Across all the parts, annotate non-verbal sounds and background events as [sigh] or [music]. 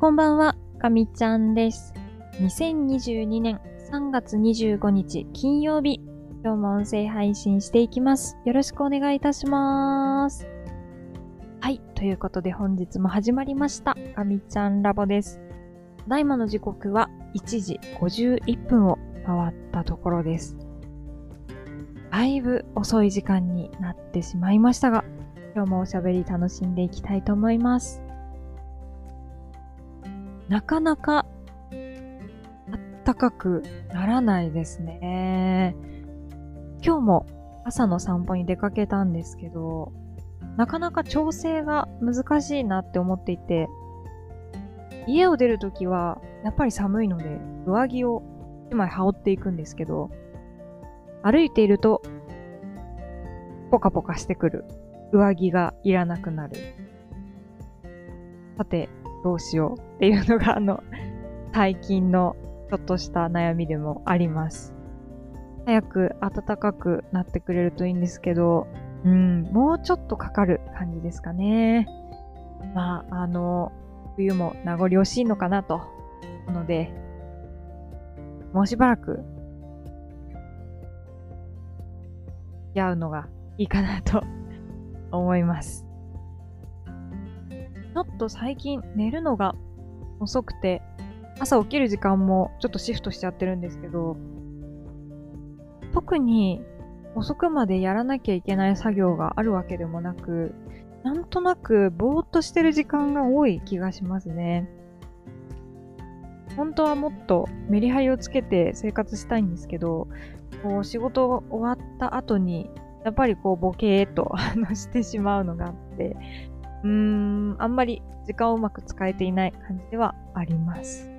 こんばんは、かみちゃんです。2022年3月25日金曜日、今日も音声配信していきます。よろしくお願いいたします。はい、ということで本日も始まりました、かみちゃんラボです。ただいまの時刻は1時51分を回ったところです。だいぶ遅い時間になってしまいましたが、今日もおしゃべり楽しんでいきたいと思います。なかなかあったかくならないですね。今日も朝の散歩に出かけたんですけど、なかなか調整が難しいなって思っていて、家を出るときはやっぱり寒いので上着を1枚羽織っていくんですけど、歩いているとポカポカしてくる上着がいらなくなる。さて、どうしようっていうのがあの、[laughs] 最近のちょっとした悩みでもあります。早く暖かくなってくれるといいんですけど、うん、もうちょっとかかる感じですかね。まあ、あの、冬も名残惜しいのかなと。なので、もうしばらく、付き合うのがいいかなと思います。ちょっと最近寝るのが遅くて、朝起きる時間もちょっとシフトしちゃってるんですけど、特に遅くまでやらなきゃいけない作業があるわけでもなく、なんとなくぼーっとしてる時間が多い気がしますね。本当はもっとメリハリをつけて生活したいんですけど、こう仕事終わった後に、やっぱりこうボケーっとしてしまうのがあって、うーん、あんまり時間をうまく使えていない感じではあります。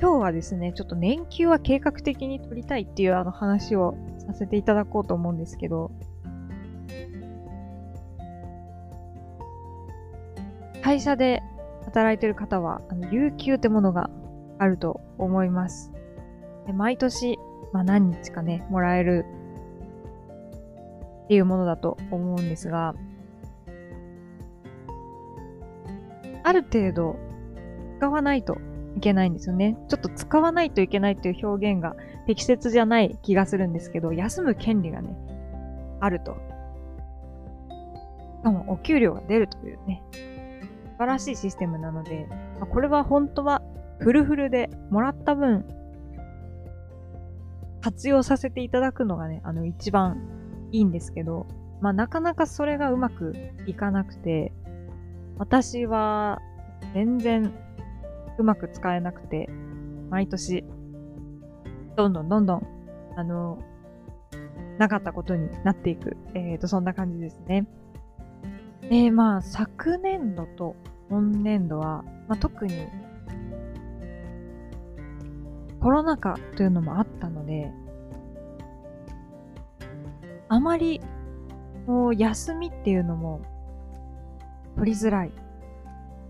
今日はですね、ちょっと年休は計画的に取りたいっていうあの話をさせていただこうと思うんですけど、会社で働いてる方は、あの有給ってものがあると思います。で毎年、まあ、何日かね、もらえるっていうものだと思うんですが、ある程度使わないといけないんですよね。ちょっと使わないといけないという表現が適切じゃない気がするんですけど、休む権利がね、あると。しかもお給料が出るというね、素晴らしいシステムなので、まこれは本当はフルフルでもらった分、活用させていただくのがね、あの一番いいんですけど、まあなかなかそれがうまくいかなくて、私は全然うまく使えなくて、毎年、どんどんどんどん、あの、なかったことになっていく。えーと、そんな感じですね。で、まあ、昨年度と今年度は、まあ、特に、コロナ禍というのもあったので、あまり、こう、休みっていうのも、取りづらい。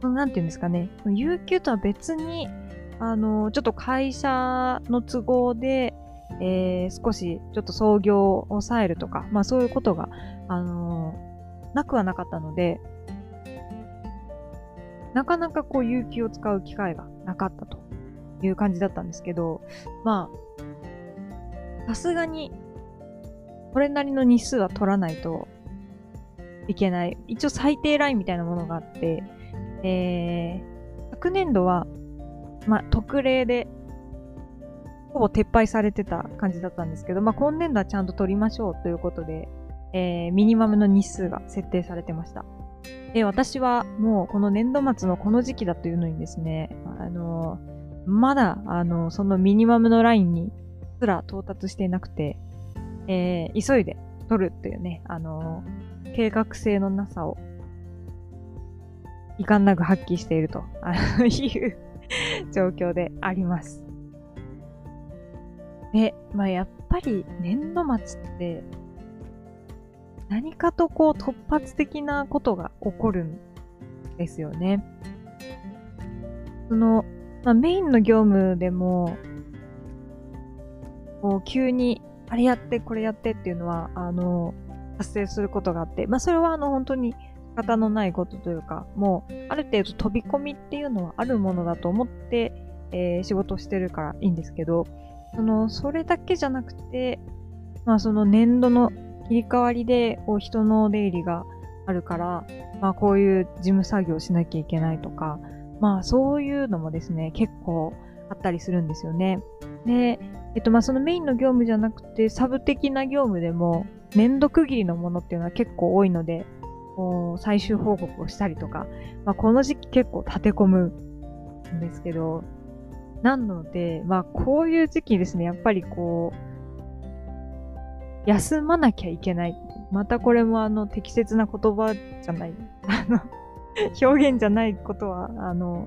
そのなんていうんですかね。有給とは別に、あの、ちょっと会社の都合で、えー少しちょっと操業を抑えるとか、まあそういうことが、あのなくはなかったので、なかなかこう有給を使う機会がなかったという感じだったんですけど、まあ、さすがに、これなりの日数は取らないといけない。一応最低ラインみたいなものがあって、えー、昨年度は、まあ、特例で、ほぼ撤廃されてた感じだったんですけど、まあ、今年度はちゃんと取りましょうということで、えー、ミニマムの日数が設定されてました。で、私はもうこの年度末のこの時期だというのにですね、あのまだ、あのそのミニマムのラインにすら到達していなくて、えー、急いで取るっていうね、あの計画性のなさを遺憾なく発揮しているという状況であります。で、まあ、やっぱり年度末って何かとこう突発的なことが起こるんですよね。その、まあ、メインの業務でも、こう急にあれやってこれやってっていうのは、あの、発生することがあって、まあそれはあの本当に仕方のないことというか、もう、ある程度飛び込みっていうのはあるものだと思って、えー、仕事をしてるからいいんですけど、その、それだけじゃなくて、まあその年度の切り替わりで、こう人の出入りがあるから、まあこういう事務作業しなきゃいけないとか、まあそういうのもですね、結構あったりするんですよね。で、えっとまあそのメインの業務じゃなくて、サブ的な業務でも、年度区切りのものっていうのは結構多いので、最終報告をしたりとか、まあ、この時期結構立て込むんですけど、なので、まあこういう時期ですね、やっぱりこう、休まなきゃいけない。またこれもあの適切な言葉じゃない。[laughs] あの、表現じゃないことは、あの、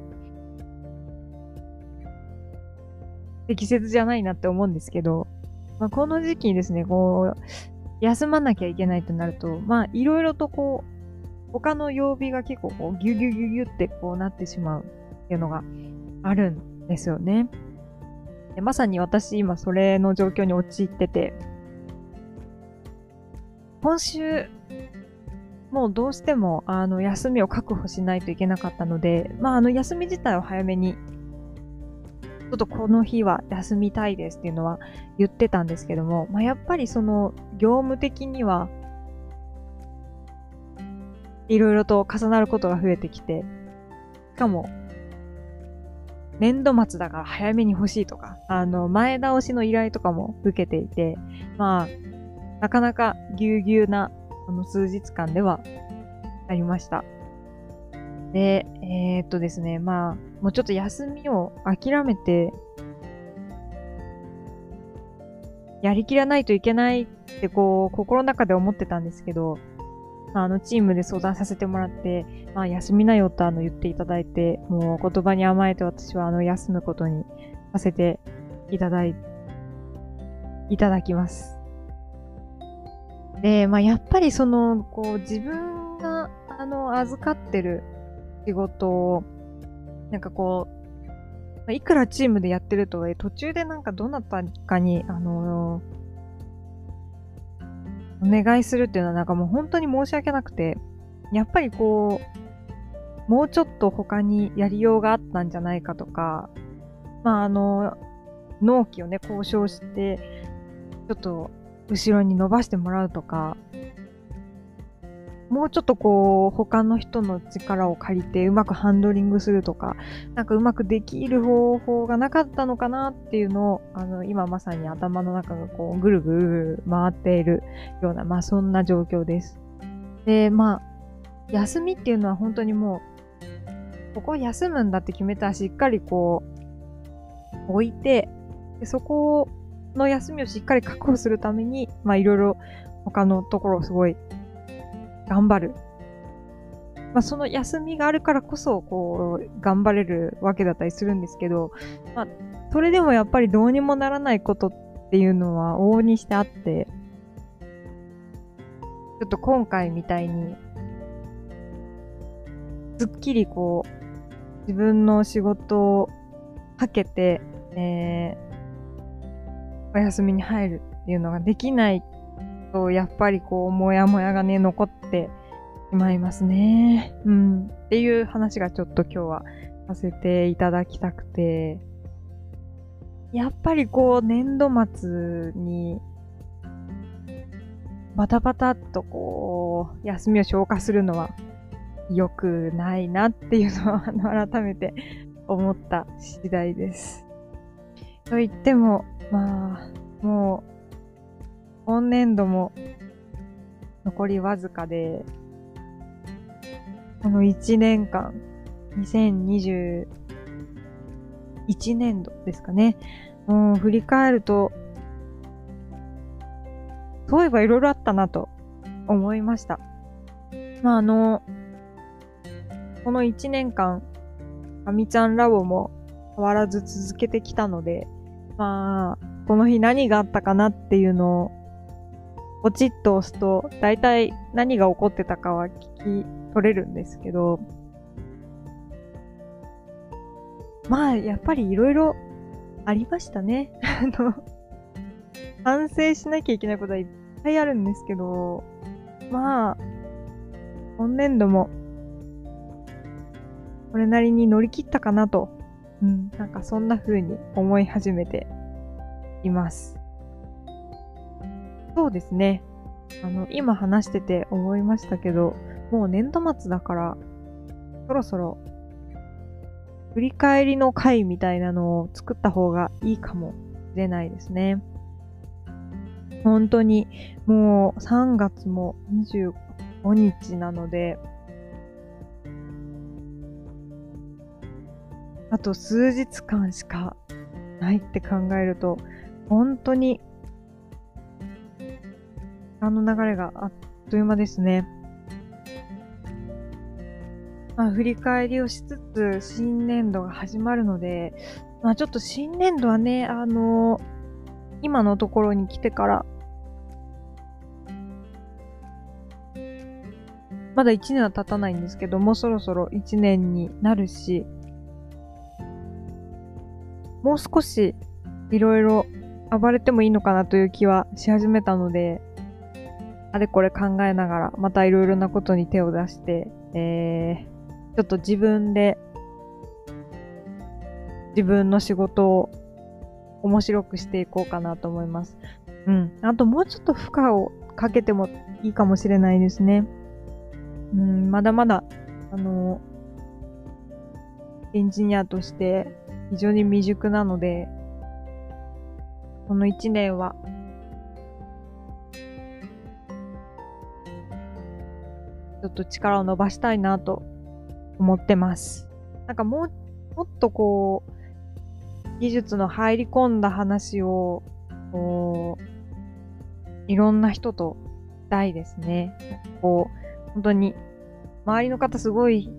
適切じゃないなって思うんですけど、まあ、この時期にですね、こう、休まなきゃいけないとなると、まあ、いろいろとこう、他の曜日が結構こう、ギュギュギュギュってこうなってしまうっていうのがあるんですよね。でまさに私今それの状況に陥ってて、今週、もうどうしても、あの、休みを確保しないといけなかったので、まあ、あの、休み自体を早めに、ちょっとこの日は休みたいですっていうのは言ってたんですけども、まあ、やっぱりその、業務的には、いろいろと重なることが増えてきて、しかも、年度末だから早めに欲しいとか、あの、前倒しの依頼とかも受けていて、まあ、なかなかぎゅうぎゅうなあの数日間ではありました。で、えー、っとですね、まあ、もうちょっと休みを諦めて、やりきらないといけないってこう、心の中で思ってたんですけど、あの、チームで相談させてもらって、まあ、休みなよとあの言っていただいて、もう言葉に甘えて私はあの、休むことにさせていただい、いただきます。で、まあ、やっぱりその、こう、自分が、あの、預かってる仕事を、なんかこう、まいくらチームでやってるとはいえ、途中でなんかどなたかに、あのお願いするっていうのはなんかもう本当に申し訳なくて、やっぱりこう、もうちょっと他にやりようがあったんじゃないかとか、まああの、納期をね、交渉して、ちょっと後ろに伸ばしてもらうとか、もうちょっとこう、他の人の力を借りてうまくハンドリングするとか、なんかうまくできる方法がなかったのかなっていうのを、あの、今まさに頭の中がこう、ぐるぐる回っているような、まあそんな状況です。で、まあ、休みっていうのは本当にもう、ここ休むんだって決めたらしっかりこう、置いて、でそこの休みをしっかり確保するために、まあいろいろ他のところをすごい頑張る。まあその休みがあるからこそ、こう、頑張れるわけだったりするんですけど、まあ、それでもやっぱりどうにもならないことっていうのは往々にしてあって、ちょっと今回みたいに、すっきりこう、自分の仕事をかけて、えー、お休みに入るっていうのができないと、やっぱりこう、もやもやがね、残ってしまいますね。うん。っていう話がちょっと今日はさせていただきたくて、やっぱりこう、年度末に、バタバタっとこう、休みを消化するのは良くないなっていうのは、改めて思った次第です。と言っても、まあ、もう、今年度も残りわずかで、この1年間、2021年度ですかね。もう振り返ると、そういえばいろいろあったなと思いました。まあ、あの、この1年間、あみちゃんラボも変わらず続けてきたので、まあ、この日何があったかなっていうのを、ポチッと押すと、大体何が起こってたかは聞き取れるんですけど、まあ、やっぱりいろいろありましたね。[laughs] あの、反省しなきゃいけないことはいっぱいあるんですけど、まあ、今年度も、これなりに乗り切ったかなと、うん、なんかそんな風に思い始めています。そうですね。あの、今話してて思いましたけど、もう年度末だから、そろそろ、振り返りの回みたいなのを作った方がいいかもしれないですね。本当に、もう3月も25日なので、あと数日間しかないって考えると、本当に、あの流れがあっという間ですね。まあ、振り返りをしつつ、新年度が始まるので、まあちょっと新年度はね、あの今のところに来てから、まだ1年は経たないんですけど、もうそろそろ1年になるし、もう少しいろいろ暴れてもいいのかなという気はし始めたので、あれこれ考えながら、またいろいろなことに手を出して、えー、ちょっと自分で、自分の仕事を面白くしていこうかなと思います。うん。あともうちょっと負荷をかけてもいいかもしれないですね。うん、まだまだ、あの、エンジニアとして非常に未熟なので、この一年は、っと力を伸ばしたいなと思ってます。なんかもう、もっとこう、技術の入り込んだ話を、こう、いろんな人としたいですね。こう、本当に、周りの方すごい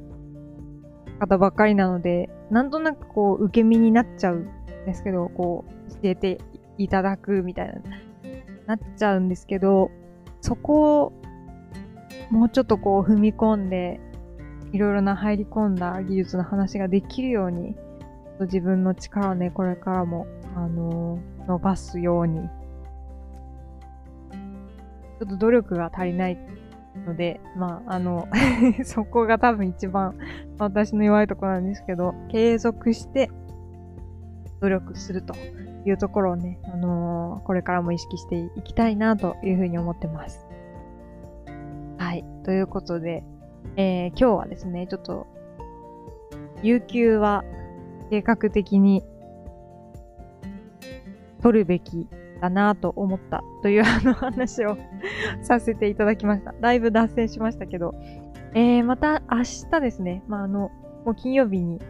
方ばっかりなので、なんとなくこう、受け身になっちゃうんですけど、こう、教えていただくみたいな、なっちゃうんですけど、そこを、もうちょっとこう、踏み込んで、いろいろな入り込んだ技術の話ができるように、自分の力をね、これからも、あのー、伸ばすように、ちょっと努力が足りないので、まあ、あの [laughs] そこが多分一番私の弱いところなんですけど、継続して努力するというところをね、あのー、これからも意識していきたいなというふうに思ってます。ということで、えー、今日はですね、ちょっと、有給は計画的に取るべきだなと思ったというあの話を [laughs] させていただきました。だいぶ脱線しましたけど、えー、また明日ですね、まあ、あの、もう金曜日に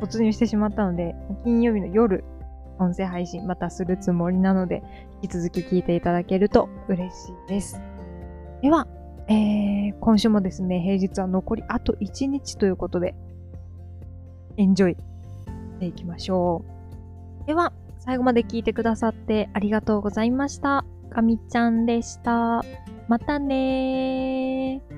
突入してしまったので、金曜日の夜、音声配信またするつもりなので、引き続き聞いていただけると嬉しいです。では、えー、今週もですね、平日は残りあと1日ということで、エンジョイしていきましょう。では、最後まで聞いてくださってありがとうございました。かみちゃんでした。またねー。